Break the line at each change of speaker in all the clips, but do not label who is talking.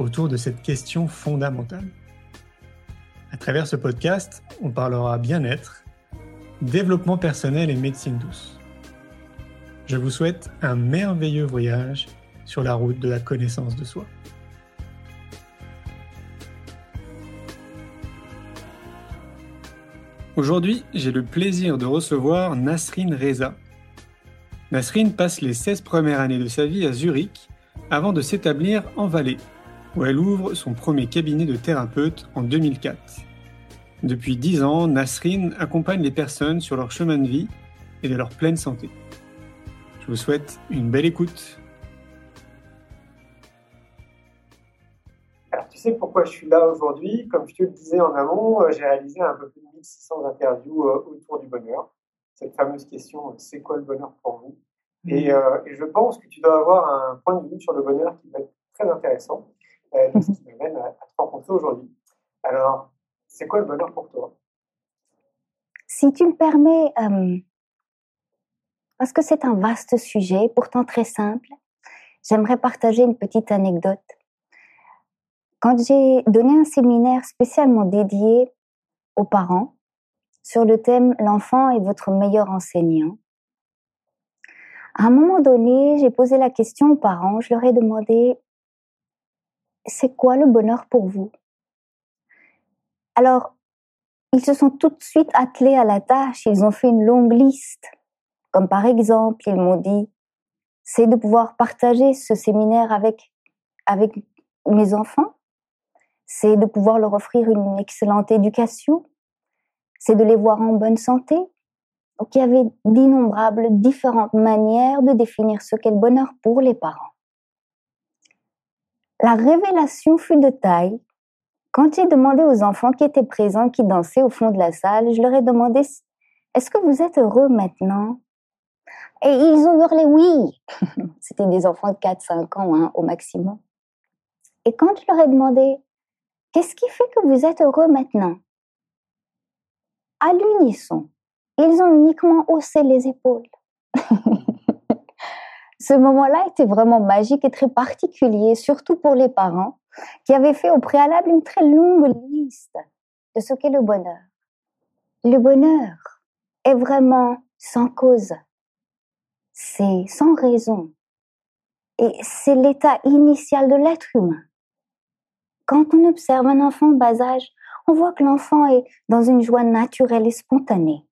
autour de cette question fondamentale. À travers ce podcast, on parlera bien-être, développement personnel et médecine douce. Je vous souhaite un merveilleux voyage sur la route de la connaissance de soi. Aujourd'hui, j'ai le plaisir de recevoir Nasrine Reza. Nasrine passe les 16 premières années de sa vie à Zurich avant de s'établir en Valais, où elle ouvre son premier cabinet de thérapeute en 2004. Depuis 10 ans, Nasrine accompagne les personnes sur leur chemin de vie et de leur pleine santé. Je vous souhaite une belle écoute.
Alors, tu sais pourquoi je suis là aujourd'hui? Comme je te le disais en amont, euh, j'ai réalisé un peu plus de 1600 interviews euh, autour du bonheur. Cette fameuse question, c'est quoi le bonheur pour vous? Et, euh, et, je pense que tu dois avoir un point de vue sur le bonheur qui va être très intéressant, ce qui m'amène à, à te rencontrer aujourd'hui. Alors, c'est quoi le bonheur pour toi?
Si tu me permets, euh, parce que c'est un vaste sujet, pourtant très simple, j'aimerais partager une petite anecdote. Quand j'ai donné un séminaire spécialement dédié aux parents sur le thème L'enfant est votre meilleur enseignant, à un moment donné, j'ai posé la question aux parents, je leur ai demandé, c'est quoi le bonheur pour vous? Alors, ils se sont tout de suite attelés à la tâche, ils ont fait une longue liste. Comme par exemple, ils m'ont dit, c'est de pouvoir partager ce séminaire avec, avec mes enfants, c'est de pouvoir leur offrir une excellente éducation, c'est de les voir en bonne santé, donc il y avait d'innombrables différentes manières de définir ce qu'est le bonheur pour les parents. La révélation fut de taille. Quand j'ai demandé aux enfants qui étaient présents, qui dansaient au fond de la salle, je leur ai demandé Est-ce que vous êtes heureux maintenant? Et ils ont hurlé oui. C'était des enfants de 4-5 ans hein, au maximum. Et quand je leur ai demandé Qu'est-ce qui fait que vous êtes heureux maintenant? À l'unisson, ils ont uniquement haussé les épaules. Ce moment-là était vraiment magique et très particulier, surtout pour les parents qui avaient fait au préalable une très longue liste de ce qu'est le bonheur. Le bonheur est vraiment sans cause. C'est sans raison. Et c'est l'état initial de l'être humain. Quand on observe un enfant bas âge, on voit que l'enfant est dans une joie naturelle et spontanée.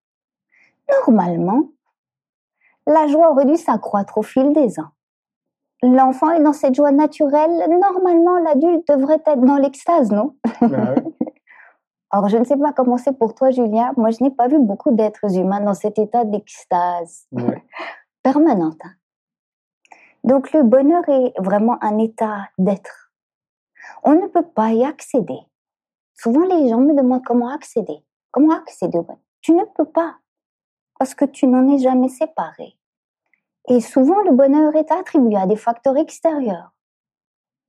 Normalement, la joie aurait dû s'accroître au fil des ans. L'enfant est dans cette joie naturelle. Normalement, l'adulte devrait être dans l'extase, non? Bah Or, je ne sais pas comment c'est pour toi, Julien. Moi, je n'ai pas vu beaucoup d'êtres humains dans cet état d'extase permanente. Hein. Donc, le bonheur est vraiment un état d'être. On ne peut pas y accéder. Souvent, les gens me demandent comment accéder. Comment accéder au bonheur? Tu ne peux pas parce que tu n'en es jamais séparé. Et souvent, le bonheur est attribué à des facteurs extérieurs.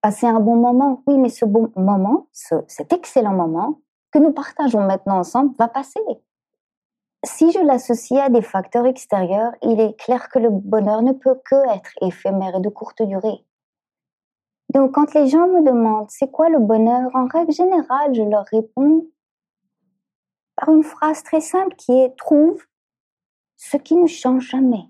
Passer un bon moment, oui, mais ce bon moment, cet excellent moment que nous partageons maintenant ensemble va passer. Si je l'associe à des facteurs extérieurs, il est clair que le bonheur ne peut que être éphémère et de courte durée. Donc quand les gens me demandent c'est quoi le bonheur, en règle générale, je leur réponds par une phrase très simple qui est trouve ce qui ne change jamais.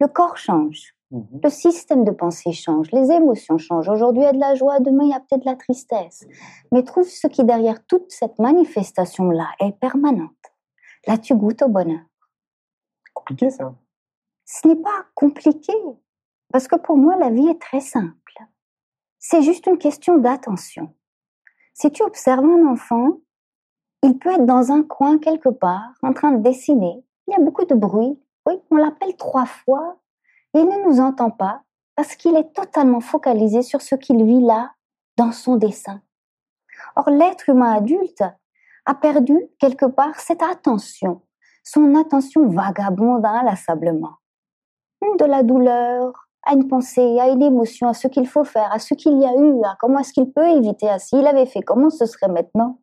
Le corps change, mhm. le système de pensée change, les émotions changent. Aujourd'hui, il y a de la joie, demain, il y a peut-être de la tristesse. Mais trouve ce qui, derrière toute cette manifestation-là, est permanente. Là, tu goûtes au bonheur.
Compliqué, ça
Ce n'est pas compliqué, parce que pour moi, la vie est très simple. C'est juste une question d'attention. Si tu observes un enfant, il peut être dans un coin quelque part, en train de dessiner, il y a beaucoup de bruit. Oui, on l'appelle trois fois il ne nous entend pas parce qu'il est totalement focalisé sur ce qu'il vit là, dans son dessin. Or, l'être humain adulte a perdu quelque part cette attention, son attention vagabonde inlassablement. De la douleur à une pensée, à une émotion, à ce qu'il faut faire, à ce qu'il y a eu, à comment est-ce qu'il peut éviter, à s'il avait fait, comment ce serait maintenant?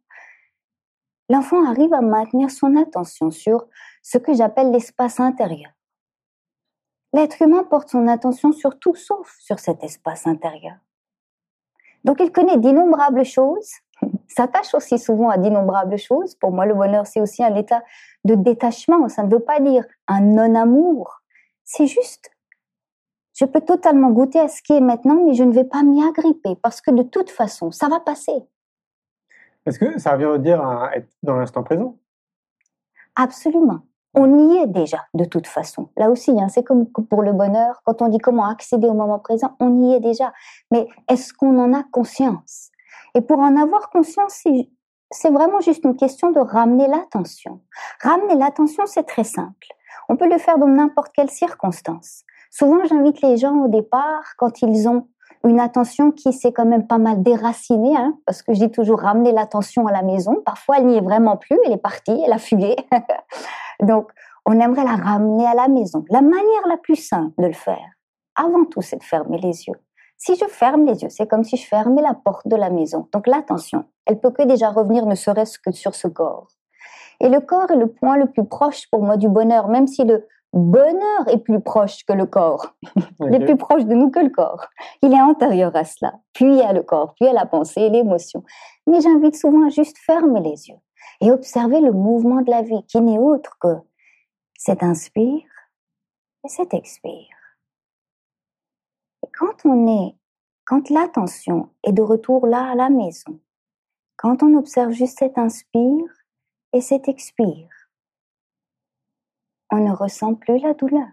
L'enfant arrive à maintenir son attention sur ce que j'appelle l'espace intérieur. L'être humain porte son attention sur tout sauf sur cet espace intérieur. Donc il connaît d'innombrables choses, s'attache aussi souvent à d'innombrables choses. Pour moi, le bonheur, c'est aussi un état de détachement. Ça ne veut pas dire un non-amour. C'est juste, je peux totalement goûter à ce qui est maintenant, mais je ne vais pas m'y agripper parce que de toute façon, ça va passer.
Est-ce que ça revient à dire être dans l'instant présent?
Absolument. On y est déjà, de toute façon. Là aussi, hein, c'est comme pour le bonheur, quand on dit comment accéder au moment présent, on y est déjà. Mais est-ce qu'on en a conscience? Et pour en avoir conscience, c'est vraiment juste une question de ramener l'attention. Ramener l'attention, c'est très simple. On peut le faire dans n'importe quelle circonstance. Souvent, j'invite les gens au départ, quand ils ont une attention qui s'est quand même pas mal déracinée, hein, parce que dis toujours ramener l'attention à la maison. Parfois, elle n'y est vraiment plus, elle est partie, elle a fugué. Donc, on aimerait la ramener à la maison. La manière la plus simple de le faire, avant tout, c'est de fermer les yeux. Si je ferme les yeux, c'est comme si je fermais la porte de la maison. Donc l'attention, elle peut que déjà revenir ne serait-ce que sur ce corps. Et le corps est le point le plus proche pour moi du bonheur, même si le bonheur est plus proche que le corps. Il est plus proche de nous que le corps. Il est antérieur à cela. Puis à le corps, puis à la pensée et l'émotion. Mais j'invite souvent à juste fermer les yeux et observer le mouvement de la vie qui n'est autre que cet inspire et cet expire. Et quand on est, quand l'attention est de retour là à la maison, quand on observe juste cet inspire et cet expire, on ne ressent plus la douleur.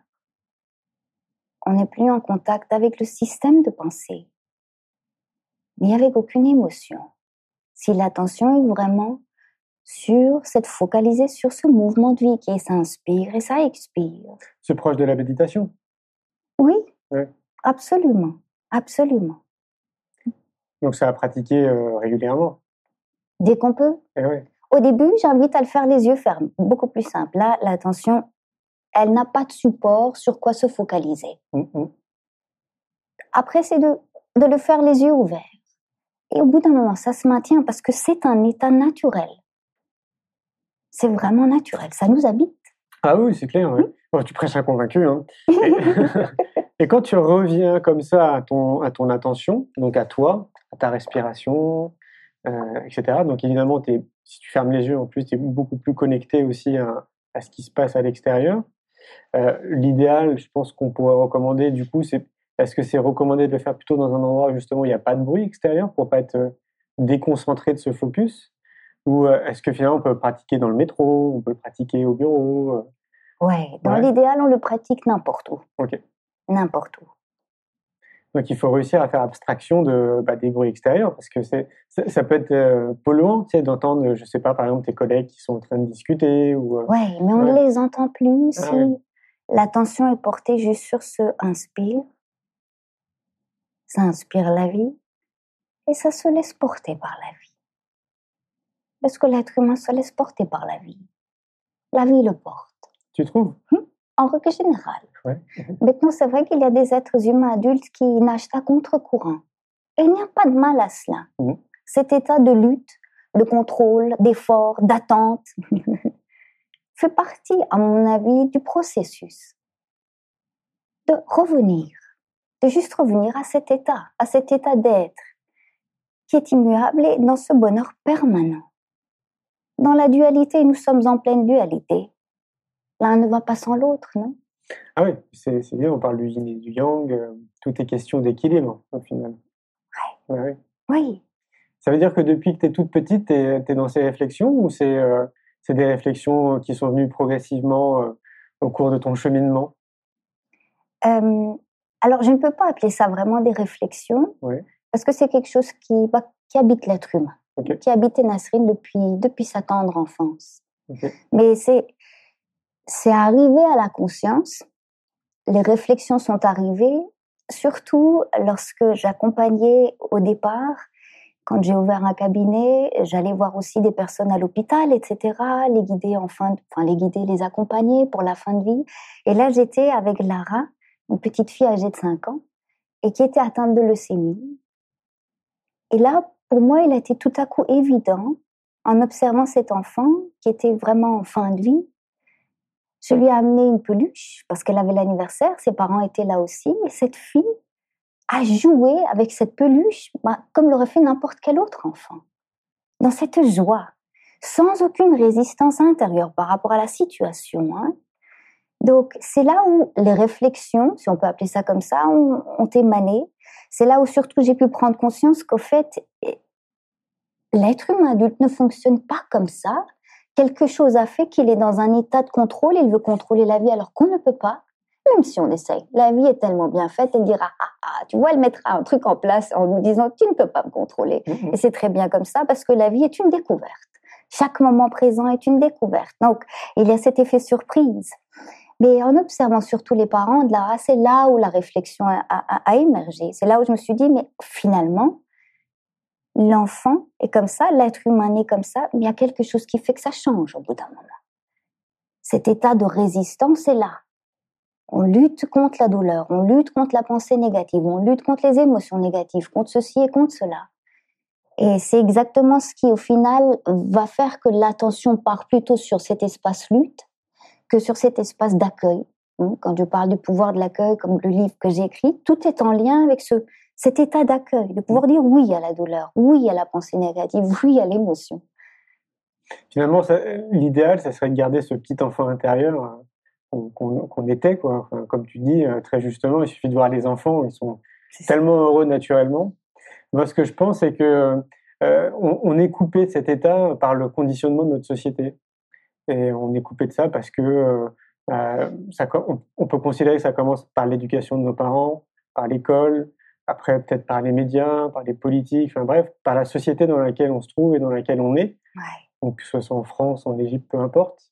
On n'est plus en contact avec le système de pensée, ni avec aucune émotion. Si l'attention est vraiment sur cette focalisée sur ce mouvement de vie qui s'inspire et ça expire.
C'est proche de la méditation.
Oui, absolument, absolument.
Donc ça à pratiquer euh, régulièrement.
Dès qu'on peut.
Eh
Au début, j'invite à le faire les yeux fermés, beaucoup plus simple. Là, l'attention elle n'a pas de support sur quoi se focaliser.
Mmh, mmh.
Après, c'est de, de le faire les yeux ouverts. Et au bout d'un moment, ça se maintient parce que c'est un état naturel. C'est vraiment naturel, ça nous habite.
Ah oui, c'est clair. Mmh. tu prêches un convaincu. Hein. Et, quand tu reviens comme ça à ton, à ton attention, donc à toi, à ta respiration, euh, etc. Donc évidemment, es, si tu fermes les yeux, en plus, tu es beaucoup plus connecté aussi à, à ce qui se passe à l'extérieur. Euh, l'idéal, je pense qu'on pourrait recommander, du coup, c'est est-ce que c'est recommandé de le faire plutôt dans un endroit où justement il n'y a pas de bruit extérieur pour pas être euh, déconcentré de ce focus? Ou euh, est-ce que finalement on peut le pratiquer dans le métro, on peut le pratiquer au bureau
Ouais, dans l'idéal, on le pratique n'importe où.
Ok.
N'importe où.
Donc il faut réussir à faire abstraction de, bah, des bruits extérieurs parce que c'est, ça, peut être polluant tu sais, d'entendre, je sais pas, par exemple tes collègues qui sont en train de discuter. Ou,
ouais, mais on ne les entend plus ah si l'attention est portée juste sur ce inspire. Ça inspire la vie et ça se laisse porter par la vie. Parce que l'être humain se laisse porter par la vie. La vie le porte.
Tu trouves?
Hum? En règle générale.
Ouais.
Maintenant, c'est vrai qu'il y a des êtres humains adultes qui nagent à contre-courant. Et il n'y a pas de mal à cela.
Mmh.
Cet état de lutte, de contrôle, d'effort, d'attente fait partie, à mon avis, du processus de revenir, de juste revenir à cet état, à cet état d'être qui est immuable et dans ce bonheur permanent. Dans la dualité, nous sommes en pleine dualité. L'un ne va pas sans l'autre, non?
Ah oui, c'est bien, on parle du yin et du yang, euh, tout est question d'équilibre au final.
Ouais. Oui.
Ça veut dire que depuis que tu es toute petite, tu es, dans ces réflexions ou euh, c'est des réflexions qui sont venues progressivement euh, au cours de ton cheminement?
Alors, je ne peux pas appeler ça vraiment des réflexions, parce que c'est quelque chose qui, bah, qui habite l'être humain, qui habite Nasrine depuis, depuis sa tendre enfance. Mais c'est c'est arrivé à la conscience. Les réflexions sont arrivées, surtout lorsque j'accompagnais au départ Quand j'ai ouvert un cabinet, j'allais voir aussi des personnes à l'hôpital, etc., les guider en fin, les guider, les accompagner pour la fin de vie. Et là, j'étais avec Lara, une petite fille âgée de 5 ans, et qui était atteinte de leucémie. Et là, pour moi, il a été tout à coup évident, en observant cet enfant qui était vraiment en fin de vie, je lui ai amené une peluche parce qu'elle avait l'anniversaire, ses parents étaient là aussi, et cette fille a joué avec cette peluche bah, comme l'aurait fait n'importe quel autre enfant, dans cette joie, sans aucune résistance intérieure par rapport à la situation. Hein. Donc c'est là où les réflexions, si on peut appeler ça comme ça, ont, ont émané. C'est là où surtout j'ai pu prendre conscience qu'au fait, l'être humain adulte ne fonctionne pas comme ça. Quelque chose a fait qu'il est dans un état de contrôle, il veut contrôler la vie alors qu'on ne peut pas, même si on essaye. La vie est tellement bien faite, elle dira, ah, ah, tu vois, elle mettra un truc en place en nous disant, tu ne peux pas me contrôler. Et c'est très bien comme ça parce que la vie est une découverte. Chaque moment présent est une découverte. Donc, il y a cet effet surprise. Mais en observant surtout les parents de Lara, c'est là où la réflexion a, a émergé. C'est là où je me suis dit, mais finalement, l'enfant est comme ça, l'être humain est comme ça, mais il y a quelque chose qui fait que ça change au bout d'un moment. Cet état de résistance est là. On lutte contre la douleur, on lutte contre la pensée négative, on lutte contre les émotions négatives, contre ceci et contre cela. Et c'est exactement ce qui, au final, va faire que l'attention part plutôt sur cet espace lutte que sur cet espace d'accueil. Quand je parle du pouvoir de l'accueil, comme le livre que j'ai écrit, tout est en lien avec ce, cet état d'accueil, de pouvoir dire oui à la douleur, oui à la pensée négative, oui à l'émotion.
Finalement, l'idéal, ça serait de garder ce petit enfant intérieur euh, qu'on était, quoi. comme tu dis euh, très justement, il suffit de voir les enfants, ils sont tellement heureux naturellement. Moi, ce que je pense, c'est que euh, on, est coupé de cet état par le conditionnement de notre société. Et on est coupé de ça parce que ça, on, peut considérer que ça commence par l'éducation de nos parents, par l'école, après peut-être par les médias, par les politiques, enfin bref, par la société dans laquelle on se trouve et dans laquelle on est, donc que ce soit en France, en Égypte, peu importe.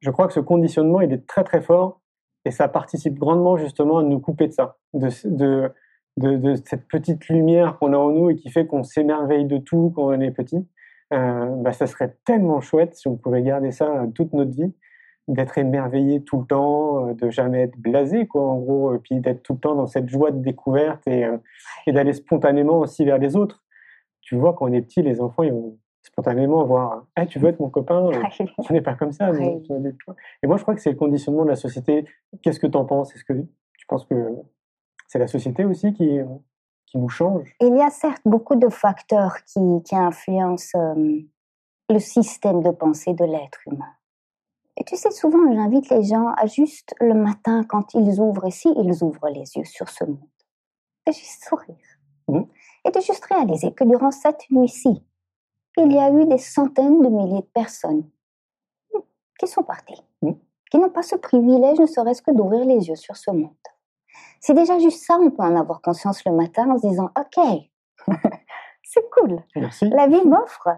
Je crois que ce conditionnement, il est très très fort et ça participe grandement justement à nous couper de ça, de, de, de, cette petite lumière qu'on a en nous et qui fait qu'on s'émerveille de tout quand on est petit. Euh, bah, ça serait tellement chouette si on pouvait garder ça toute notre vie d'être émerveillé tout le temps, euh, de jamais être blasé, quoi, en gros, et puis d'être tout le temps dans cette joie de découverte et, euh, et d'aller spontanément aussi vers les autres. Tu vois, quand on est petit, les enfants, ils vont spontanément voir hey, tu veux être mon copain Ce n'est pas comme ça. Et moi, je crois que c'est le conditionnement de la société. Qu'est-ce que tu en penses? Est-ce que tu penses que c'est la société aussi qui, qui nous change?
Il y a certes beaucoup de facteurs qui, qui influencent euh, le système de pensée de l'être humain. Et tu sais, souvent, j'invite les gens à juste le matin, quand ils ouvrent ici, ils ouvrent les yeux sur ce monde, de juste sourire. Mmh. Et de juste réaliser que durant cette nuit-ci, il y a eu des centaines de milliers de personnes qui sont parties, mmh. qui n'ont pas ce privilège, ne serait-ce que d'ouvrir les yeux sur ce monde. C'est déjà juste ça, on peut en avoir conscience le matin en se disant, OK, c'est cool. La vie m'offre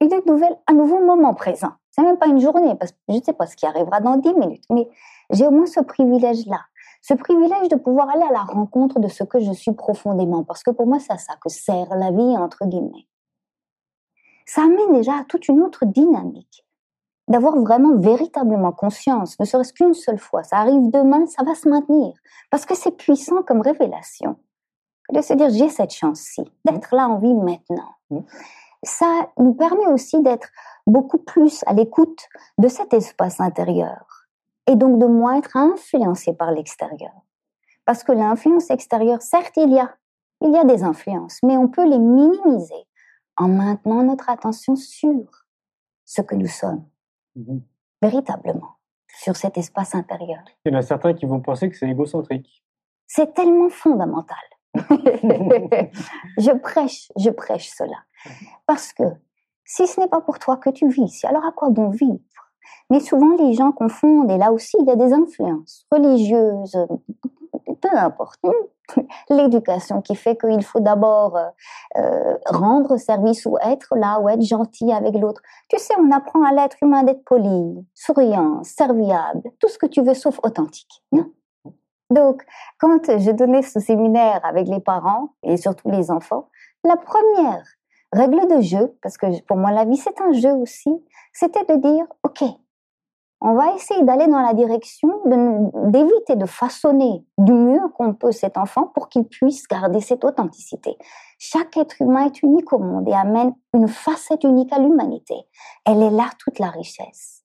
une nouvelle, un nouveau moment présent. C'est même pas une journée, parce que je ne sais pas ce qui arrivera dans dix minutes, mais j'ai au moins ce privilège-là. Ce privilège de pouvoir aller à la rencontre de ce que je suis profondément, parce que pour moi, c'est à ça que sert la vie, entre guillemets. Ça amène déjà à toute une autre dynamique. D'avoir vraiment véritablement conscience, ne serait-ce qu'une seule fois. Ça arrive demain, ça va se maintenir. Parce que c'est puissant comme révélation de se dire j'ai cette chance-ci, d'être là en vie maintenant. Ça nous permet aussi d'être beaucoup plus à l'écoute de cet espace intérieur et donc de moins être influencé par l'extérieur. Parce que l'influence extérieure, certes, il y a, il y a des influences, mais on peut les minimiser en maintenant notre attention sur ce que nous sommes, mmh. véritablement, sur cet espace intérieur.
Il y en a certains qui vont penser que c'est égocentrique.
C'est tellement fondamental. je prêche, je prêche cela. Parce que si ce n'est pas pour toi que tu vis alors à quoi bon vivre? Mais souvent les gens confondent, et là aussi il y a des influences religieuses, peu importe. L'éducation qui fait qu'il faut d'abord euh, euh, rendre service ou être là ou être gentil avec l'autre. Tu sais, on apprend à l'être humain d'être poli, souriant, serviable, tout ce que tu veux sauf authentique. Non donc, quand je donnais ce séminaire avec les parents et surtout les enfants, la première règle de jeu, parce que pour moi la vie c'est un jeu aussi, c'était de dire, ok, on va essayer d'aller dans la direction d'éviter de, façonner du mieux qu'on peut cet enfant pour qu'il puisse garder cette authenticité. Chaque être humain est unique au monde et amène une facette unique à l'humanité. Elle est là toute la richesse.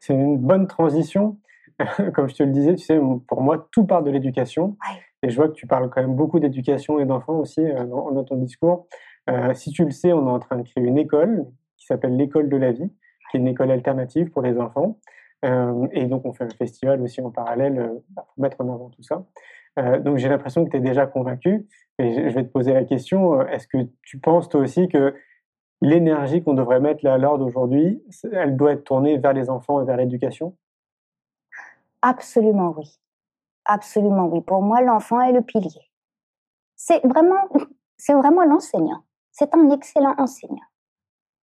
C'est une bonne transition. Comme je te le disais, tu sais, pour moi, tout part de l'éducation. Et je vois que tu parles quand même beaucoup d'éducation et d'enfants aussi euh, dans, ton discours. Euh, si tu le sais, on est en train de créer une école qui s'appelle l'école de la vie qui est une école alternative pour les enfants. Euh, et donc, on fait un festival aussi en parallèle euh, pour mettre en avant tout ça. Donc, j'ai l'impression que tu es déjà convaincu. Et je vais te poser la question, est-ce que tu penses toi aussi que l'énergie qu'on devrait mettre là à l'ordre aujourd'hui, elle doit être tournée vers les enfants et vers l'éducation?
Absolument oui. Absolument oui. Pour moi, l'enfant est le pilier. C'est vraiment, c'est vraiment l'enseignant. C'est un excellent enseignant.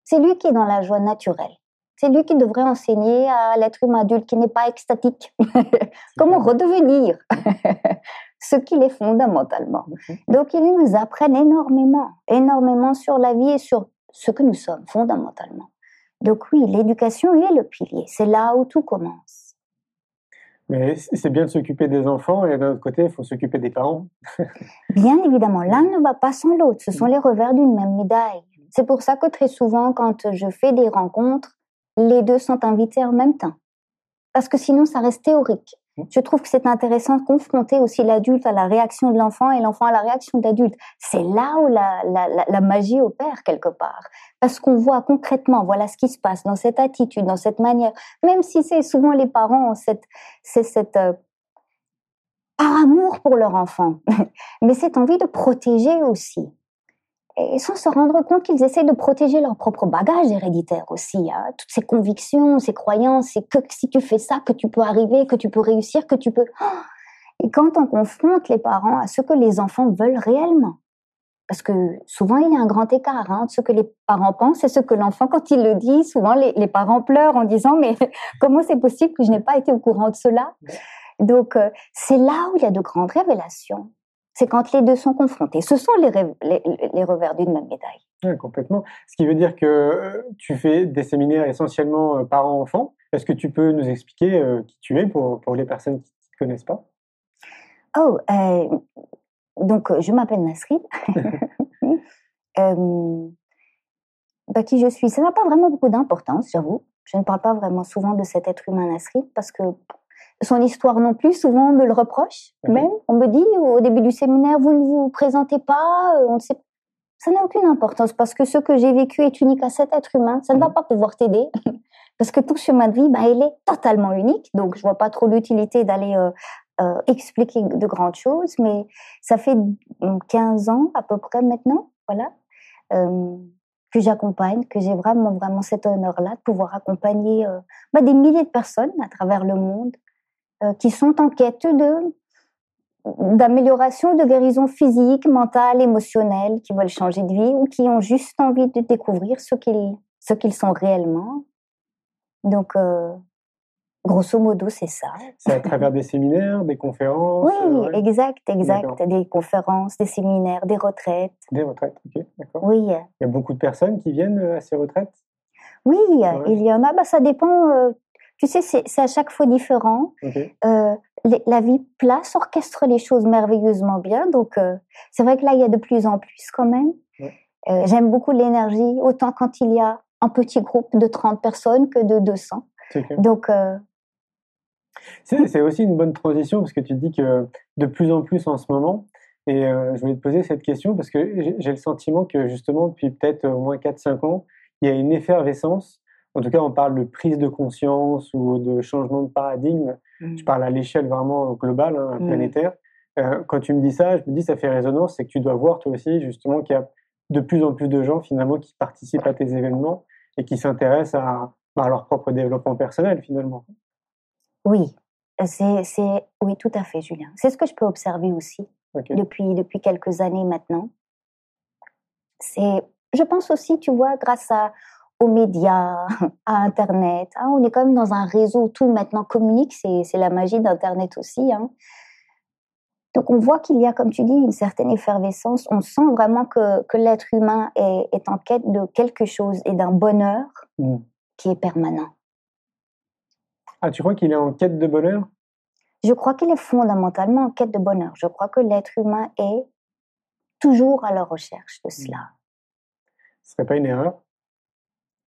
C'est lui qui est dans la joie naturelle. C'est lui qui devrait enseigner à l'être humain adulte qui n'est pas extatique comment redevenir ce qu'il est fondamentalement. Mhm. Donc, ils nous apprennent énormément, énormément sur la vie et sur ce que nous sommes fondamentalement. Donc oui, l'éducation est le pilier. C'est là où tout commence.
Mais c'est bien de s'occuper des enfants et d'un autre côté, il faut s'occuper des parents.
bien évidemment, l'un ne va pas sans l'autre. Ce sont les revers d'une même médaille. C'est pour ça que très souvent, quand je fais des rencontres, les deux sont invités en même temps. Parce que sinon, ça reste théorique. Je trouve que c'est intéressant de confronter aussi l'adulte à la réaction de l'enfant et l'enfant à la réaction de l'adulte. C'est là où la, magie opère quelque part. Parce qu'on voit concrètement, voilà ce qui se passe dans cette attitude, dans cette manière. Même si c'est souvent les parents, c'est cette euh, par amour pour leur enfant, mais cette envie de protéger aussi et sans se rendre compte qu'ils essaient de protéger leur propre bagage héréditaire aussi, hein. toutes ces convictions, ces croyances, c'est que si tu fais ça, que tu peux arriver, que tu peux réussir, que tu peux... Et quand on confronte les parents à ce que les enfants veulent réellement, parce que souvent il y a un grand écart hein, entre ce que les parents pensent et ce que l'enfant, quand il le dit, souvent les, les parents pleurent en disant mais comment c'est possible que je n'ai pas été au courant de cela? Donc euh, c'est là où il y a de grandes révélations c'est quand les deux sont confrontés. Ce sont les, les, revers d'une même médaille.
Oui, complètement. Ce qui veut dire que euh, tu fais des séminaires essentiellement euh, parents-enfants. Est-ce que tu peux nous expliquer euh, qui tu es pour, pour les personnes qui ne te connaissent pas?
Oh, donc je m'appelle Nasrid. bah, qui je suis, ça n'a pas vraiment beaucoup d'importance, j'avoue. Je ne parle pas vraiment souvent de cet être humain Nasrid parce que son histoire non plus. Souvent, on me le reproche. Même, on me dit au début du séminaire, vous ne vous présentez pas. Euh, on ne sait. Ça n'a aucune importance parce que ce que j'ai vécu est unique à cet être humain. Ça ne va pas pouvoir t'aider parce que tout chemin de vie, bah, il est totalement unique. Donc, je vois pas trop l'utilité d'aller euh, euh, expliquer de grandes choses. Mais ça fait 15 ans à peu près maintenant, voilà. que j'accompagne, que j'ai vraiment vraiment cet honneur-là de pouvoir accompagner bah, des milliers de personnes à travers le monde euh, qui sont en quête de d'amélioration, de guérison physique, mentale, émotionnelle, qui veulent changer de vie ou qui ont juste envie de découvrir ce qu'ils ce qu'ils sont réellement. Donc, euh, grosso modo, c'est ça.
C'est à travers des séminaires, des conférences.
Oui, euh, exact, exact. Des conférences, des séminaires, des retraites.
Des retraites, ok, d'accord.
Oui.
Il y a beaucoup de personnes qui viennent à ces retraites?
Oui, il y en a. Bah, ça dépend. Tu sais, c'est à chaque fois différent. Euh, la vie place orchestre les choses merveilleusement bien. Donc, euh, c'est vrai que là, il y a de plus en plus quand même. Euh, j'aime beaucoup l'énergie, autant quand il y a un petit groupe de 30 personnes que de 200. Donc,
c'est aussi une bonne transition parce que tu dis que de plus en plus en ce moment, et je voulais te poser cette question parce que j'ai le sentiment que justement depuis peut-être au moins 4-5 ans, il y a une effervescence en tout cas, on parle de prise de conscience ou de changement de paradigme. Mm. Je parle à l'échelle vraiment globale, hein, mm. planétaire. Euh, quand tu me dis ça, je me dis ça fait résonance, c'est que tu dois voir toi aussi justement qu'il y a de plus en plus de gens finalement qui participent à tes événements et qui s'intéressent à, à, leur propre développement personnel finalement.
Oui, c'est, oui, tout à fait, Julien. C'est ce que je peux observer aussi depuis, depuis quelques années maintenant. C'est, je pense aussi, tu vois, grâce à, aux médias, à Internet. Hein. on est quand même dans un réseau, tout maintenant communique, c'est la magie d'Internet aussi. Hein. Donc on voit qu'il y a, comme tu dis, une certaine effervescence. On sent vraiment que, que l'être humain est, est, en quête de quelque chose et d'un bonheur mm. qui est permanent.
Ah, tu crois qu'il est en quête de bonheur?
Je crois qu'il est fondamentalement en quête de bonheur. Je crois que l'être humain est toujours à la recherche de cela.
Ce serait pas une erreur?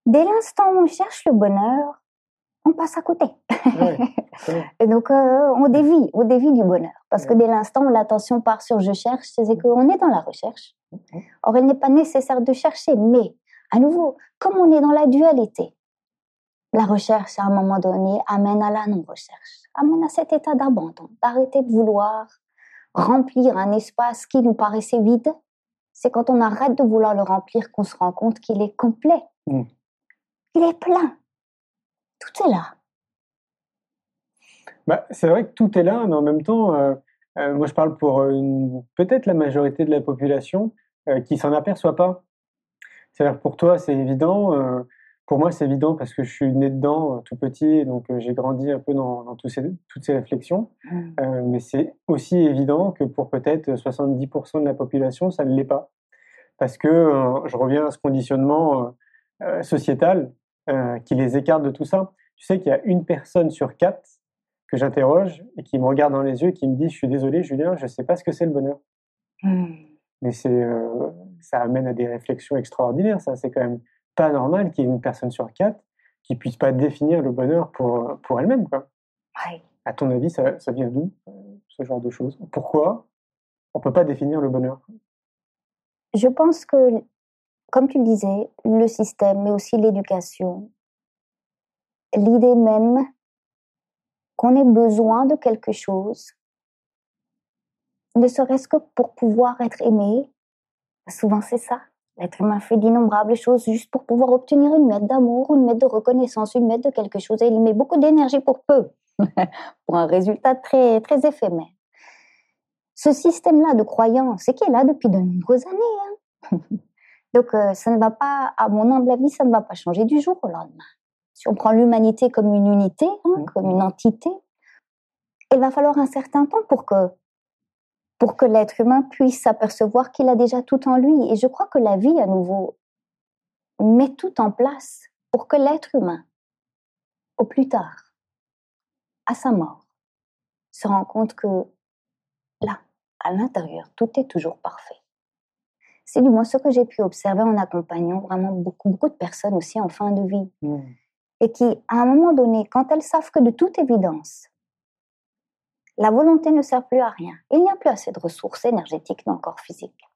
Dès l'instant où on cherche le bonheur, on passe à côté. et donc, euh, on dévie, on dévie du bonheur. Parce que dès l'instant où l'attention part sur je cherche, c'est qu'on est dans la recherche. Or, il n'est pas nécessaire de chercher, mais à nouveau, comme on est dans la dualité, la recherche, à un moment donné, amène à la non-recherche, amène à cet état d'abandon, d'arrêter de vouloir remplir un espace qui nous paraissait vide. C'est quand on arrête de vouloir le remplir qu'on se rend compte qu'il est complet. Mm. Il est plein. Tout est là.
Bah, c'est vrai que tout est là, mais en même temps, euh, euh, moi je parle pour peut-être la majorité de la population euh, qui s'en aperçoit pas. C'est-à-dire pour toi, c'est évident. pour moi, c'est évident parce que je suis né dedans tout petit, donc j'ai grandi un peu dans, ces, toutes ces réflexions. Mmh. mais c'est aussi évident que pour peut-être 70% de la population, ça ne l'est pas. Parce que je reviens à ce conditionnement sociétal euh, qui les écarte de tout ça. Tu sais qu'il y a une personne sur quatre que j'interroge et qui me regarde dans les yeux et qui me dit Je suis désolé, Julien, je ne sais pas ce que c'est le bonheur. Hmm. Mais c'est, euh, ça amène à des réflexions extraordinaires. Ça, c'est quand même pas normal qu'il y ait une personne sur quatre qui puisse pas définir le bonheur pour, pour elle-même. Quoi. À ton avis, ça, ça vient d'où, ce genre de choses? Pourquoi on ne peut pas définir le bonheur?
Je pense que comme tu disais, le système, mais aussi l'éducation, l'idée même qu'on ait besoin de quelque chose, ne serait-ce que pour pouvoir être aimé. Souvent, c'est ça. L'être humain fait d'innombrables choses juste pour pouvoir obtenir une mètre d'amour, une mètre de reconnaissance, une mètre de quelque chose. Et il met beaucoup d'énergie pour peu, pour un résultat très, très éphémère. Ce système-là de croyance, c'est qui est là depuis de nombreuses années. Hein Donc, euh, ça ne va pas, à mon humble avis, ça ne va pas changer du jour au lendemain. Si on prend l'humanité comme une unité, hein, mmh. comme une entité, il va falloir un certain temps pour que, pour que l'être humain puisse s'apercevoir qu'il a déjà tout en lui. Et je crois que la vie, à nouveau, met tout en place pour que l'être humain, au plus tard, à sa mort, se rend compte que là, à l'intérieur, tout est toujours parfait. C'est du moins ce que j'ai pu observer en accompagnant vraiment beaucoup, beaucoup de personnes aussi en fin de vie. Mmh. Et qui, à un moment donné, quand elles savent que de toute évidence, la volonté ne sert plus à rien, il n'y a plus assez de ressources énergétiques ni encore physiques.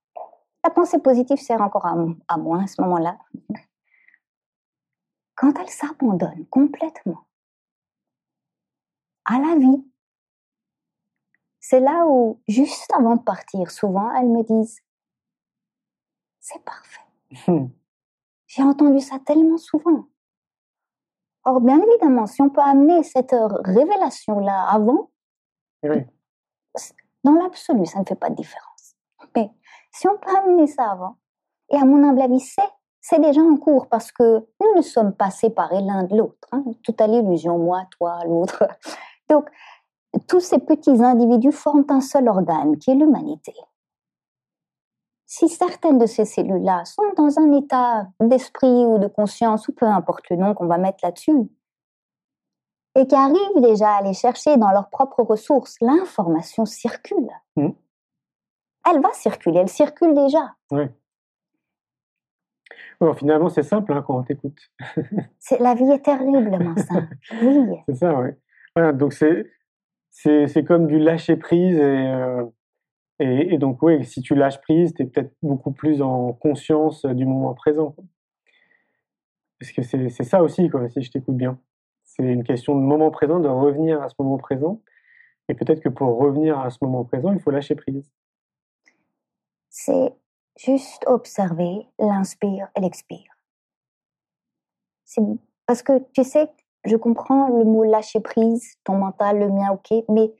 La pensée positive sert encore à, à moins à ce moment-là. Quand elles s'abandonnent complètement à la vie, c'est là où, juste avant de partir, souvent, elles me disent c'est parfait. J'ai entendu ça tellement souvent. Or, bien évidemment, si on peut amener cette révélation-là avant, dans l'absolu, ça ne fait pas de différence. Mais si on peut amener ça avant, et à mon humble avis, c'est, déjà en cours parce que nous ne sommes pas séparés l'un de l'autre. Hein. Tout à l'illusion, moi, toi, l'autre. Donc, tous ces petits individus forment un seul organe qui est l'humanité si certaines de ces cellules-là sont dans un état d'esprit ou de conscience, ou peu importe le nom qu'on va mettre là-dessus, et qui arrivent déjà à aller chercher dans leurs propres ressources, l'information circule. Mmh. Elle va circuler, elle circule déjà.
Oui. Bon, finalement, c'est simple hein, quand on t'écoute.
la vie est terriblement simple. Oui.
C'est ça, oui. Voilà, donc c'est, c'est, comme du lâcher prise et, euh, et, donc, oui, si tu lâches prise, tu es peut-être beaucoup plus en conscience du moment présent. Parce que c'est ça aussi, si je t'écoute bien. C'est une question de moment présent, de revenir à ce moment présent. Et peut-être que pour revenir à ce moment présent, il faut lâcher prise.
C'est juste observer l'inspire et l'expire. Parce que tu sais, je comprends le mot lâcher prise, ton mental, le mien, ok, mais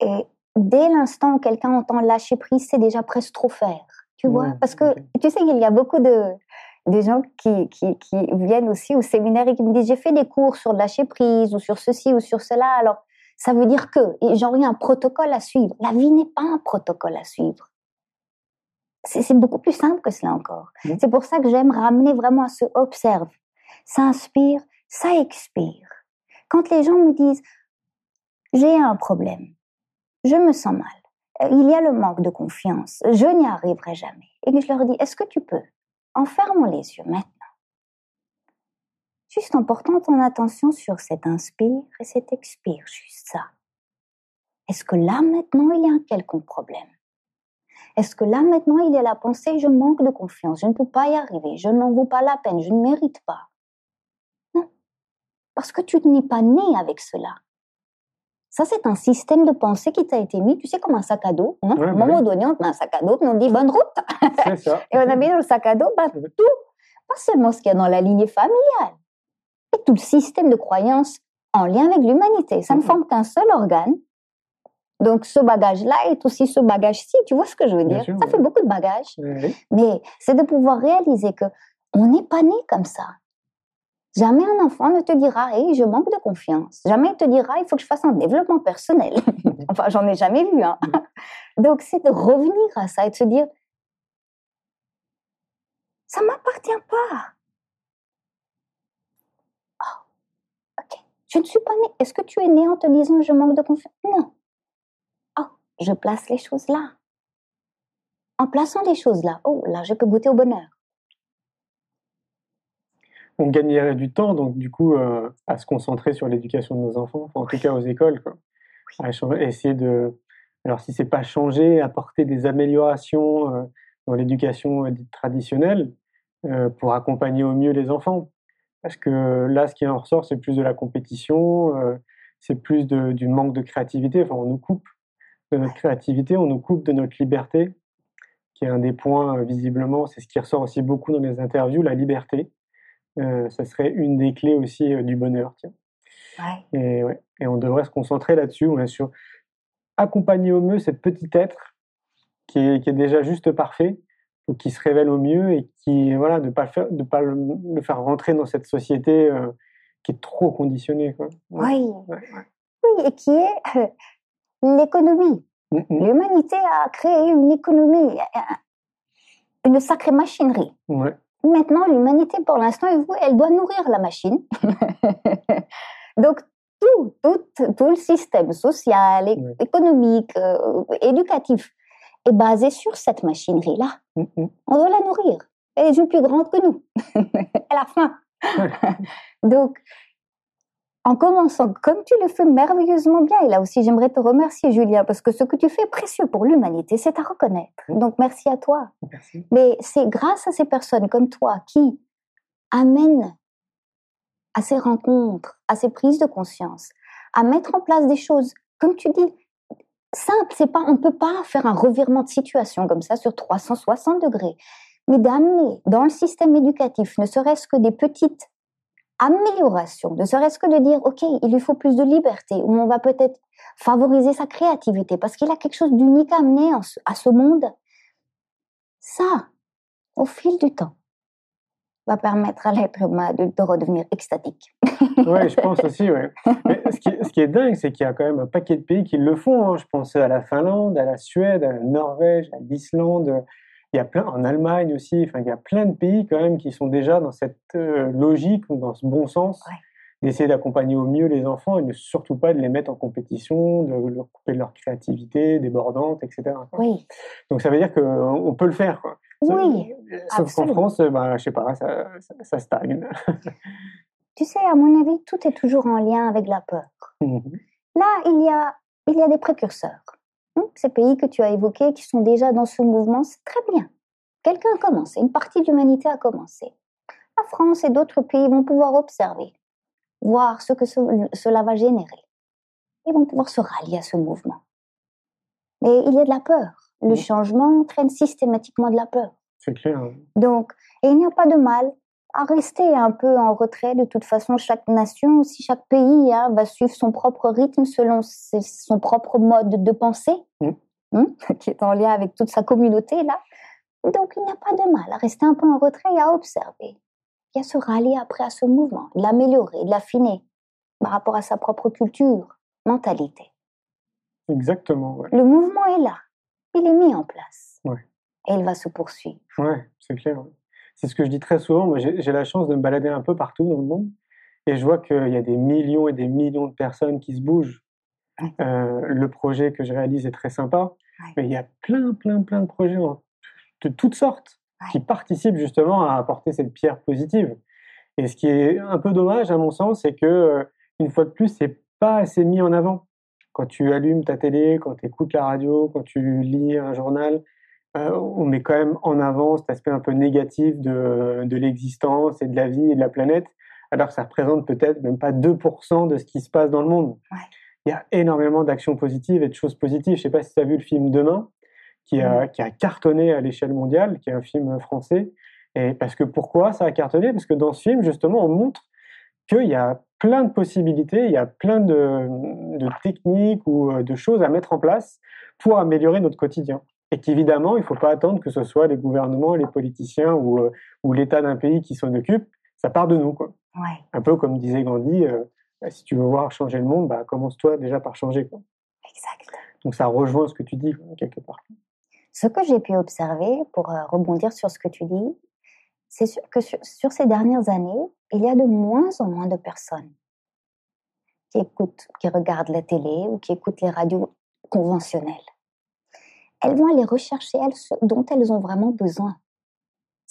et dès l'instant où quelqu'un entend lâcher prise, c'est déjà presque trop faire. Tu vois? Parce que tu sais qu'il y a beaucoup de, gens qui, qui, viennent aussi au séminaire et qui me disent j'ai fait des cours sur lâcher prise ou sur ceci ou sur cela. Alors, Ça veut dire que, et genre, il y a un protocole à suivre. La vie n'est pas un protocole à suivre. C'est beaucoup plus simple que cela encore.
Mm.
C'est pour ça que j'aime ramener vraiment à ce observe. Ça inspire, ça expire. Quand les gens me disent, j'ai un problème, je me sens mal, euh, il y a le manque de confiance, je n'y arriverai jamais. Et je leur dis, est-ce que tu peux, en fermant les yeux maintenant, juste en portant ton attention sur cet inspire et cet expire, juste ça. Est-ce que là maintenant il y a un quelconque problème? Est-ce que là maintenant il y a la pensée je manque de confiance, je ne peux pas y arriver, je n'en vaux pas la peine, je ne mérite pas? Non, parce que tu n'es pas né avec cela. Ça, c'est un système de pensée qui t'a été mis, tu sais, comme un sac à dos. Hein
Ouais,
à un moment donné, on te met un sac à dos, puis on dit bonne route.
Ça.
Et on a mis dans le sac à dos bah, tout, pas seulement ce qu'il y a dans la lignée familiale, mais tout le système de croyances en lien avec l'humanité. Ça ne
Mhm.
forme qu'un seul organe. Donc ce bagage-là est aussi ce bagage-ci. Tu vois ce que je veux dire?
sûr,
Ça
ouais.
fait beaucoup de bagages,
Oui.
mais c'est de pouvoir réaliser que on n'est pas né comme ça. Jamais un enfant ne te dira, hey, je manque de confiance. Jamais il te dira, il faut que je fasse un développement personnel. enfin, j'en ai jamais vu. Hein. Donc, c'est de revenir à ça et de se dire, ça m'appartient pas. Oh, ok. Je ne suis pas née. Est-ce que tu es né en te disant, je manque de confiance? Non. Oh, je place les choses là. En plaçant les choses là, oh, là, je peux goûter au bonheur.
On gagnerait du temps, donc du coup, euh, à se concentrer sur l'éducation de nos enfants, enfin, en tout cas aux écoles, quoi. À changer- essayer de, alors si c'est pas changer, apporter des améliorations euh, dans l'éducation euh, traditionnelle pour accompagner au mieux les enfants. Parce que là, ce qui en ressort, c'est plus de la compétition, c'est plus de- du manque de créativité. Enfin, on nous coupe de notre créativité, on nous coupe de notre liberté, qui est un des points, visiblement, c'est ce qui ressort aussi beaucoup dans les interviews, la liberté. Euh, ça serait une des clés aussi euh, du bonheur. Tiens.
Ouais.
Et, ouais. et on devrait se concentrer là-dessus, ouais, sur accompagner au mieux cet petit être qui est, qui est déjà juste parfait, qui se révèle au mieux et qui, voilà, de ne pas, le faire, de pas le, le faire rentrer dans cette société euh, qui est trop conditionnée. Quoi.
Oui. Oui, et qui est euh, l'économie.
Mm, mm.
L'humanité a créé une économie, une sacrée machinerie.
Ouais.
Maintenant, l'humanité, pour l'instant, elle- doit nourrir la machine. Donc, tout, tout, tout le système social, économique, euh, éducatif est basé sur cette machinerie-là.
Mm, mm.
On doit la nourrir. Elle est plus grande que nous. Elle a faim. Donc, en commençant, comme tu le fais merveilleusement bien, et là aussi j'aimerais te remercier Julien, parce que ce que tu fais est précieux pour l'humanité, c'est à reconnaître. Donc merci à toi.
Merci.
Mais c'est grâce à ces personnes comme toi qui amènent à ces rencontres, à ces prises de conscience, à mettre en place des choses, comme tu dis, simples. C'est pas, on ne peut pas faire un revirement de situation comme ça sur 360 degrés, mais d'amener dans le système éducatif, ne serait-ce que des petites améliorations, ne serait-ce que de dire, OK, il lui faut plus de liberté, ou on va peut-être favoriser sa créativité, parce qu'il a quelque chose d'unique à amener ce- à ce monde. Ça, au fil du temps, va permettre à l'être humain de, de redevenir extatique.
Ouais, je pense aussi, ouais. Mais ce, qui, ce qui est dingue, c'est qu'il y a quand même un paquet de pays qui le font. hein. Je pense à la Finlande, à la Suède, à la Norvège, à l'Islande. Il y a plein, en Allemagne aussi. Enfin, il y a plein de pays quand même qui sont déjà dans cette euh, logique ou dans ce bon sens
Ouais.
d'essayer d'accompagner au mieux les enfants et ne surtout pas de les mettre en compétition, de leur couper de leur créativité débordante, etc.
Oui,
Donc ça veut dire qu'on peut le faire. Quoi.
oui.
Sauf qu'en. France, bah, je sais pas, ça, ça, ça stagne.
Tu sais, à mon avis, tout est toujours en lien avec la peur.
Mhm.
Là, il y a, il y a des précurseurs. Hein, Ces pays que tu as évoqués qui sont déjà dans ce mouvement, c'est très bien. Quelqu'un a commencé, une partie de l'humanité a commencé. La France et d'autres pays vont pouvoir observer, voir ce que ce- cela va générer. Ils vont pouvoir se rallier à ce mouvement. Mais il y a de la peur. Le changement entraîne systématiquement de la peur.
C'est clair.
Donc, et il n'y a pas de mal à rester un peu en retrait. De toute façon, chaque nation, aussi chaque pays hein, va suivre son propre rythme selon ses- son propre mode de pensée. Hein, qui est en lien avec toute sa communauté là. Donc, il n'y a pas de mal à rester un peu en retrait et à observer. Et à se rallier après à ce mouvement, de l'améliorer, de l'affiner par rapport à sa propre culture. mentalité.
Exactement, ouais.
Le mouvement est là, il est mis en place.
Ouais.
Et il va se poursuivre.
Ouais, c'est clair. C'est ce que je dis très souvent. Moi, j'ai la chance de me balader un peu partout dans le monde et je vois qu'il y a des millions et des millions de personnes qui se bougent. Euh, le projet que je réalise est très sympa,
Ouais.
mais il y a plein, plein, plein de projets en- de toutes sortes
Ouais.
qui participent justement à apporter cette pierre positive. Et ce qui est un peu dommage, à mon sens, c'est que euh, une fois de plus, c'est pas assez mis en avant. Quand tu allumes ta télé, quand tu écoutes la radio, quand tu lis un journal, euh, on met quand même en avant cet aspect un peu négatif de, de l'existence et de la vie et de la planète, alors que ça représente peut-être même pas 2% de ce qui se passe dans le monde.
Ouais.
Il y a énormément d'actions positives et de choses positives. Je sais pas si tu as vu le film Demain, qui a, qui a cartonné à l'échelle mondiale, qui est un film français. Et parce que pourquoi ça a cartonné? Parce que dans ce film, justement, on montre qu'il y a plein de possibilités, il y a plein de, de techniques ou euh, de choses à mettre en place pour améliorer notre quotidien. Et qu'évidemment, il ne faut pas attendre que ce soit les gouvernements, les politiciens ou, euh, ou l'État d'un pays qui s'en occupe. Ça part de nous. Quoi.
Ouais,
Un peu comme disait Gandhi, euh, si tu veux voir changer le monde, bah, commence-toi déjà par changer. Quoi.
exact.
Donc ça rejoint ce que tu dis, quelque part.
Ce que j'ai pu observer, pour euh, rebondir sur ce que tu dis, c'est sûr que sur, sur ces dernières années, il y a de moins en moins de personnes qui écoutent, qui regardent la télé ou qui écoutent les radios conventionnelles. Elles vont aller rechercher elles, ce dont elles ont vraiment besoin.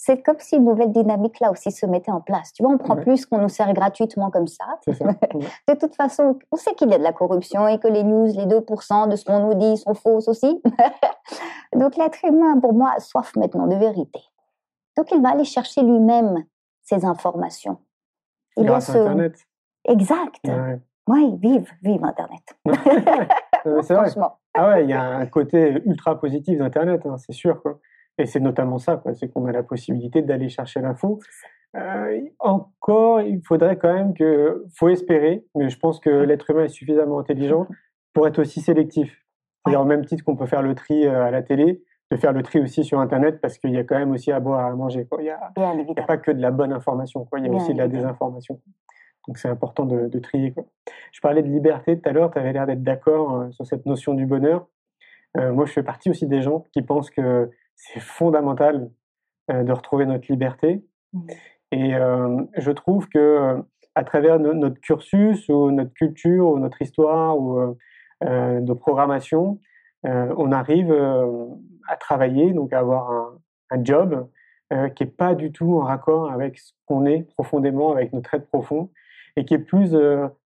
C'est comme si une nouvelle dynamique là aussi se mettait en place. Tu vois, on prend
Ouais.
plus ce qu'on nous sert gratuitement comme ça. De toute façon, on sait qu'il y a de la corruption et que les news, les 2% de ce qu'on nous dit sont fausses aussi. Donc l'être humain, pour moi, a soif maintenant de vérité. Donc il va aller chercher lui-même ces informations. Il
Grâce
ce...
à Internet.
Exact.
Ouais.
Oui, vive, vive Internet.
C'est vrai.
Franchement.
Ah ouais, il y a un côté ultra positif d'Internet, hein, c'est sûr. Quoi. Et c'est notamment ça, c'est qu'on a la possibilité d'aller chercher l'info. Euh, encore, il faudrait quand même que, faut espérer, mais je pense que l'être humain est suffisamment intelligent pour être aussi sélectif. C'est-à-dire au même titre qu'on peut faire le tri euh, à la télé, de faire le tri aussi sur Internet parce qu'il y a quand même aussi à boire et à manger. Quoi. Il n'y a, pas que de la bonne information, quoi. il y a
Bien
aussi de la désinformation. Donc c'est important de, de trier. Quoi. Je parlais de liberté tout à l'heure, tu avais l'air d'être d'accord euh, sur cette notion du bonheur. Euh, moi, je fais partie aussi des gens qui pensent que c'est fondamental de retrouver notre liberté.
Mhm.
Et euh, je trouve que à travers no- notre cursus ou notre culture ou notre histoire ou euh, nos programmations, euh, on arrive à travailler, donc à avoir un, un job qui est pas du tout en raccord avec ce qu'on est profondément, avec notre être profond, et qui est plus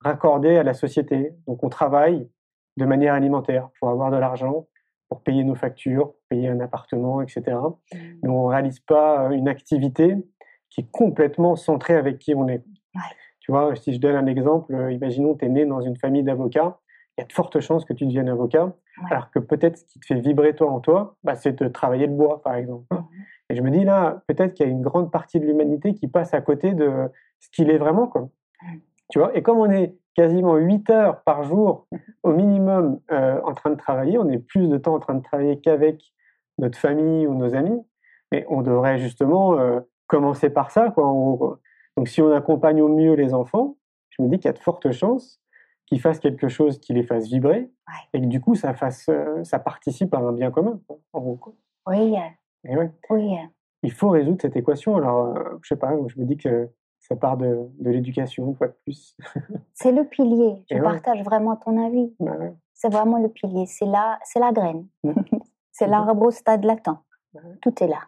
raccordé à la société. Donc on travaille de manière alimentaire pour avoir de l'argent, pour payer nos factures, payer un appartement, etc. Mais on réalise pas euh, une activité qui est complètement centrée avec qui on est.
Ouais.
Tu vois, si je donne un exemple, euh, imaginons tu es né dans une famille d'avocats, il y a de fortes chances que tu deviennes avocat,
Ouais.
alors que peut-être ce qui te fait vibrer toi en toi, bah, c'est de travailler le bois, par exemple.
Mhm.
Et je me dis là, peut-être qu'il y a une grande partie de l'humanité qui passe à côté de ce qu'il est vraiment. Quoi.
Mhm.
Tu vois, et comme on est quasiment 8 heures par jour au minimum euh, en train de travailler, on est plus de temps en train de travailler qu'avec notre famille ou nos amis, mais on devrait justement euh, commencer par ça, quoi, en gros. quoi. Donc si on accompagne au mieux les enfants, je me dis qu'il y a de fortes chances qu'ils fassent quelque chose qui les fasse vibrer, et que du coup ça fasse, euh, ça participe à un bien commun, quoi, en gros. quoi.
Oui, euh,
Et ouais
oui.
il faut résoudre cette équation. Alors, euh, je sais pas, je me dis que ça part de, de l'éducation, fois de plus.
C'est le pilier. Je
Et ouais.
partage vraiment ton avis.
Bah.
C'est vraiment le pilier. C'est la, c'est la graine.
Mm.
c'est l'arbre au stade latin.
Ouais.
Tout est là.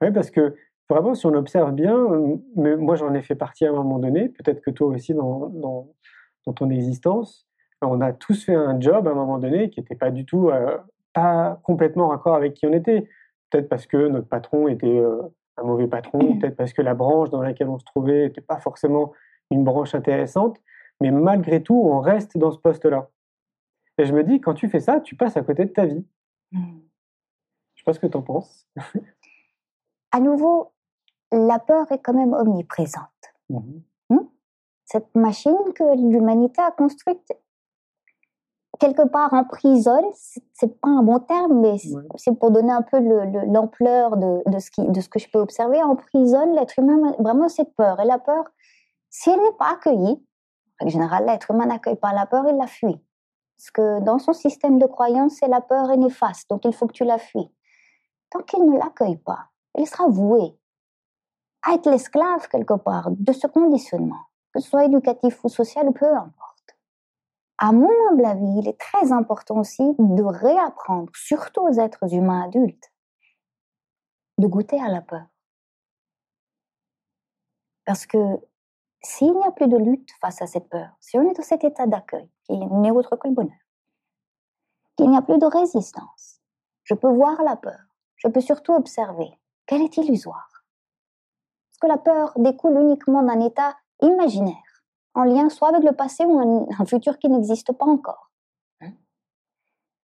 Ouais, parce que vraiment, si on observe bien, euh, mais moi j'en ai fait partie à un moment donné, peut-être que toi aussi dans, dans, dans ton existence, on a tous fait un job à un moment donné qui n'était pas du tout, euh, pas complètement raccord avec qui on était. Peut-être parce que notre patron était euh, un mauvais patron, peut-être parce que la branche dans laquelle on se trouvait n'était pas forcément une branche intéressante, mais malgré tout, on reste dans ce poste-là. Et je me dis, quand tu fais ça, tu passes à côté de ta vie.
Mm.
Je sais pas ce que tu en penses.
À nouveau, la peur est quand même omniprésente. Cette machine que l'humanité a construite, quelque part emprisonne, c'est- pas un bon terme, mais c'est-
Ouais.
pour donner un peu le- le- l'ampleur de, de, ce qui, de ce que je peux observer, emprisonne l'être humain vraiment cette peur. Et la peur, si elle n'est pas accueillie, En général, l'être humain n'accueille pas la peur, il la fuit. Parce que dans son système de croyance, c'est la peur est néfaste, donc il faut que tu la fuis. Tant qu'il ne l'accueille pas, il sera voué à être l'esclave quelque part de ce conditionnement, que ce soit éducatif ou social peu importe. À mon humble avis, il est très important aussi de réapprendre, surtout aux êtres humains adultes, de goûter à la peur. Parce que s'il n'y a plus de lutte face à cette peur, si on est dans cet état d'accueil, qui n'est autre que le bonheur, qu'il n'y a plus de résistance, je peux voir la peur, je peux surtout observer qu'elle est illusoire. Parce que la peur découle uniquement d'un état imaginaire, en lien soit avec le passé ou un, futur qui n'existe pas encore.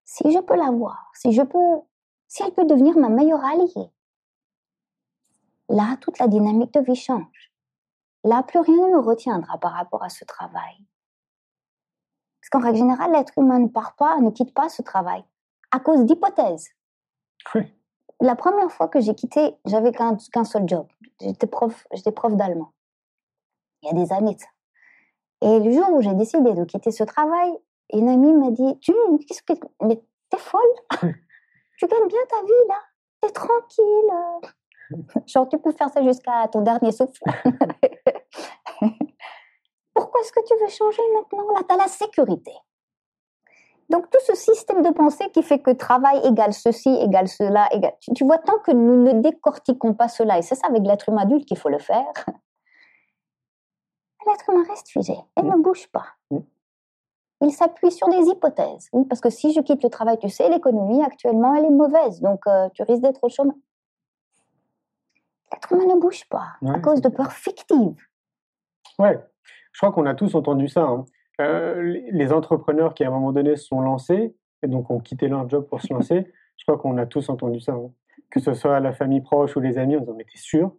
Si je peux la voir, si je peux, si elle peut devenir ma meilleure alliée, là toute la dynamique de vie change. Là, plus rien ne me retiendra par rapport à ce travail. Parce qu'en règle générale, l'être humain ne part pas, ne quitte pas ce travail à cause d'hypothèses. La première fois que j'ai quitté, j'avais qu'un seul job. J'étais prof, prof d'allemand. Il y a des années de ça. Et le jour où j'ai décidé de quitter ce travail, une amie m'a dit Tu, qu'est-ce que. Mais t'es folle Tu gagnes bien ta vie là T'es tranquille Genre, tu peux faire ça jusqu'à ton dernier souffle. Pourquoi est-ce que tu veux changer maintenant? Là, tu as la sécurité. Donc, tout ce système de pensée qui fait que travail égale ceci, égale cela, égale... Tu, vois, tant que nous ne décortiquons pas cela, et c'est ça avec l'être humain adulte qu'il faut le faire, l'être humain reste figé, elle ne bouge pas. Il s'appuie sur des hypothèses. Oui, parce que si je quitte le travail, tu sais, l'économie actuellement, elle est mauvaise, donc euh, tu risques d'être au chômage l'être humain ne bouge pas à cause de peurs fictives.
Ouais, je crois qu'on a tous entendu ça. Hein. Euh, les entrepreneurs qui à un moment donné se sont lancés et donc ont quitté leur job pour se lancer, je crois qu'on a tous entendu ça. Hein. Que ce soit la famille proche ou les amis, on disant mais t'es sûr?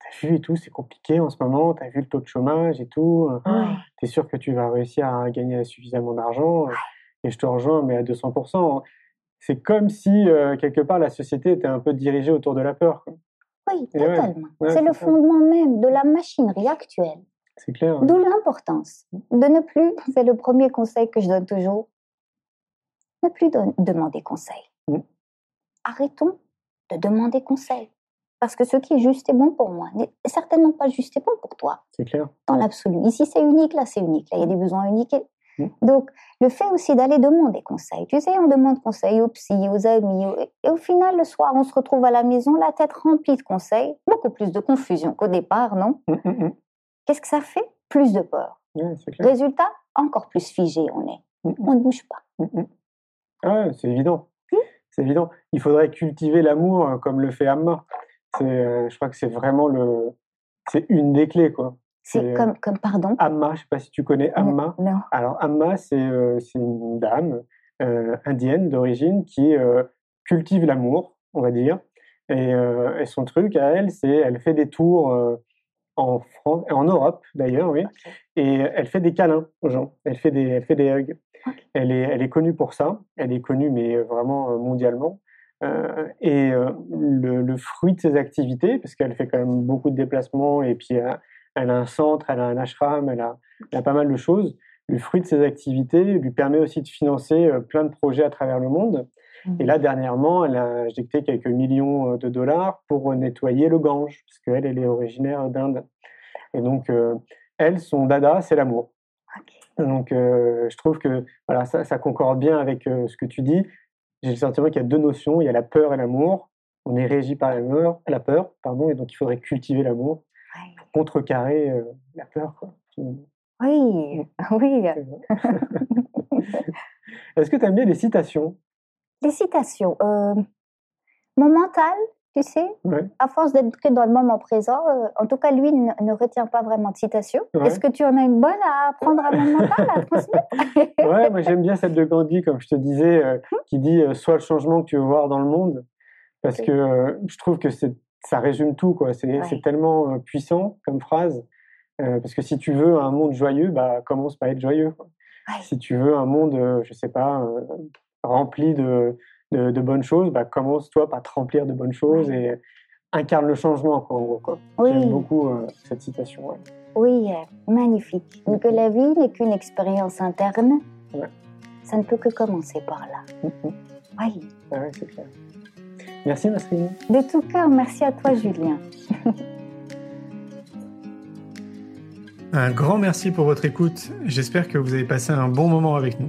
T'as vu et tout, c'est compliqué en ce moment, t'as vu le taux de chômage et tout, euh, t'es sûr que tu vas réussir à gagner suffisamment d'argent Et je te rejoins, mais à 200%. Hein. C'est comme si, euh, quelque part, la société était un peu dirigée autour de la peur.
Oui, totalement. c'est le fondement même de la machinerie actuelle.
C'est clair.
D'où l'importance de ne plus, c'est le premier conseil que je donne toujours, ne plus demander conseil. Mm. Arrêtons de demander conseil. Parce que ce qui est juste et bon pour moi n'est certainement pas juste et bon pour toi.
C'est clair.
Dans l'absolu. Ici, c'est unique, là, c'est unique. Là, il y a des besoins uniques. Mm. Donc, le fait aussi d'aller demander conseil. Tu sais, on demande conseil aux psy, aux amis. Et au final, le soir, on se retrouve à la maison, la tête remplie de conseils. Beaucoup plus de confusion qu'au départ, non? Mm, Qu'est-ce que ça fait? Plus de peur. Résultat, encore plus figé on est. On ne bouge pas.
Ah c'est évident. C'est évident. Il faudrait cultiver l'amour euh, comme le fait Amma. Euh, je crois que c'est vraiment le, c'est une des clés, quoi.
C'est comme, comme, pardon?
Amma, je ne sais pas si tu connais Amma.
Non.
Alors, Amma, c'est euh, une dame euh, indienne d'origine qui euh, cultive l'amour, on va dire. Et, son truc à elle, c'est elle fait des tours en France, en Europe d'ailleurs, oui. Et elle fait des câlins aux gens. Elle fait des, elle fait des hugs. Elle, est, elle est connue pour ça. Elle est connue, mais vraiment mondialement. et le, le, fruit de ses activités, parce qu'elle fait quand même beaucoup de déplacements et puis elle a un centre, elle a un ashram, elle a, pas mal de choses. Le fruit de ses activités lui permet aussi de financer euh, plein de projets à travers le monde. Mmh. Et là, dernièrement, elle a injecté quelques millions euh, de dollars pour nettoyer le Gange, parce qu'elle, elle est originaire d'Inde. Et donc, euh, elle, son dada, c'est l'amour. Donc, je trouve que voilà, ça, ça concorde bien avec ce que tu dis. J'ai le sentiment qu'il y a deux notions, il y a la peur et l'amour. On est régi par la peur, la peur pardon, et donc il faudrait cultiver l'amour contrecarrer euh, la peur. Quoi.
Oui, oui.
Est-ce que tu aimes bien les citations
Les citations. Euh, mon mental, tu sais, à force d'être dans le moment présent, euh, en tout cas, lui ne, retient pas vraiment de citations. Est-ce que tu en as une bonne à apprendre à mon mental, à transmettre?
Ouais, moi j'aime bien celle de Gandhi, comme je te disais, hum? qui dit Sois le changement que tu veux voir dans le monde. Parce que je trouve que ça résume tout, quoi. C'est tellement euh, puissant comme phrase. Euh, parce que si tu veux un monde joyeux, bah, commence par être joyeux. Si tu veux un monde, euh, je sais pas, rempli de, de, bonnes choses, bah, commence toi par te remplir de bonnes choses et incarne le changement, quoi, en gros. J'aime beaucoup cette citation.
Oui, magnifique. Que la vie n'est qu'une expérience interne.
Ouais.
Ça ne peut que commencer par là.
Mhm.
Oui.
Ah ouais, c'est clair. Merci Nasrine.
De tout cœur, merci à toi, Julien.
Un grand merci pour votre écoute. J'espère que vous avez passé un bon moment avec nous.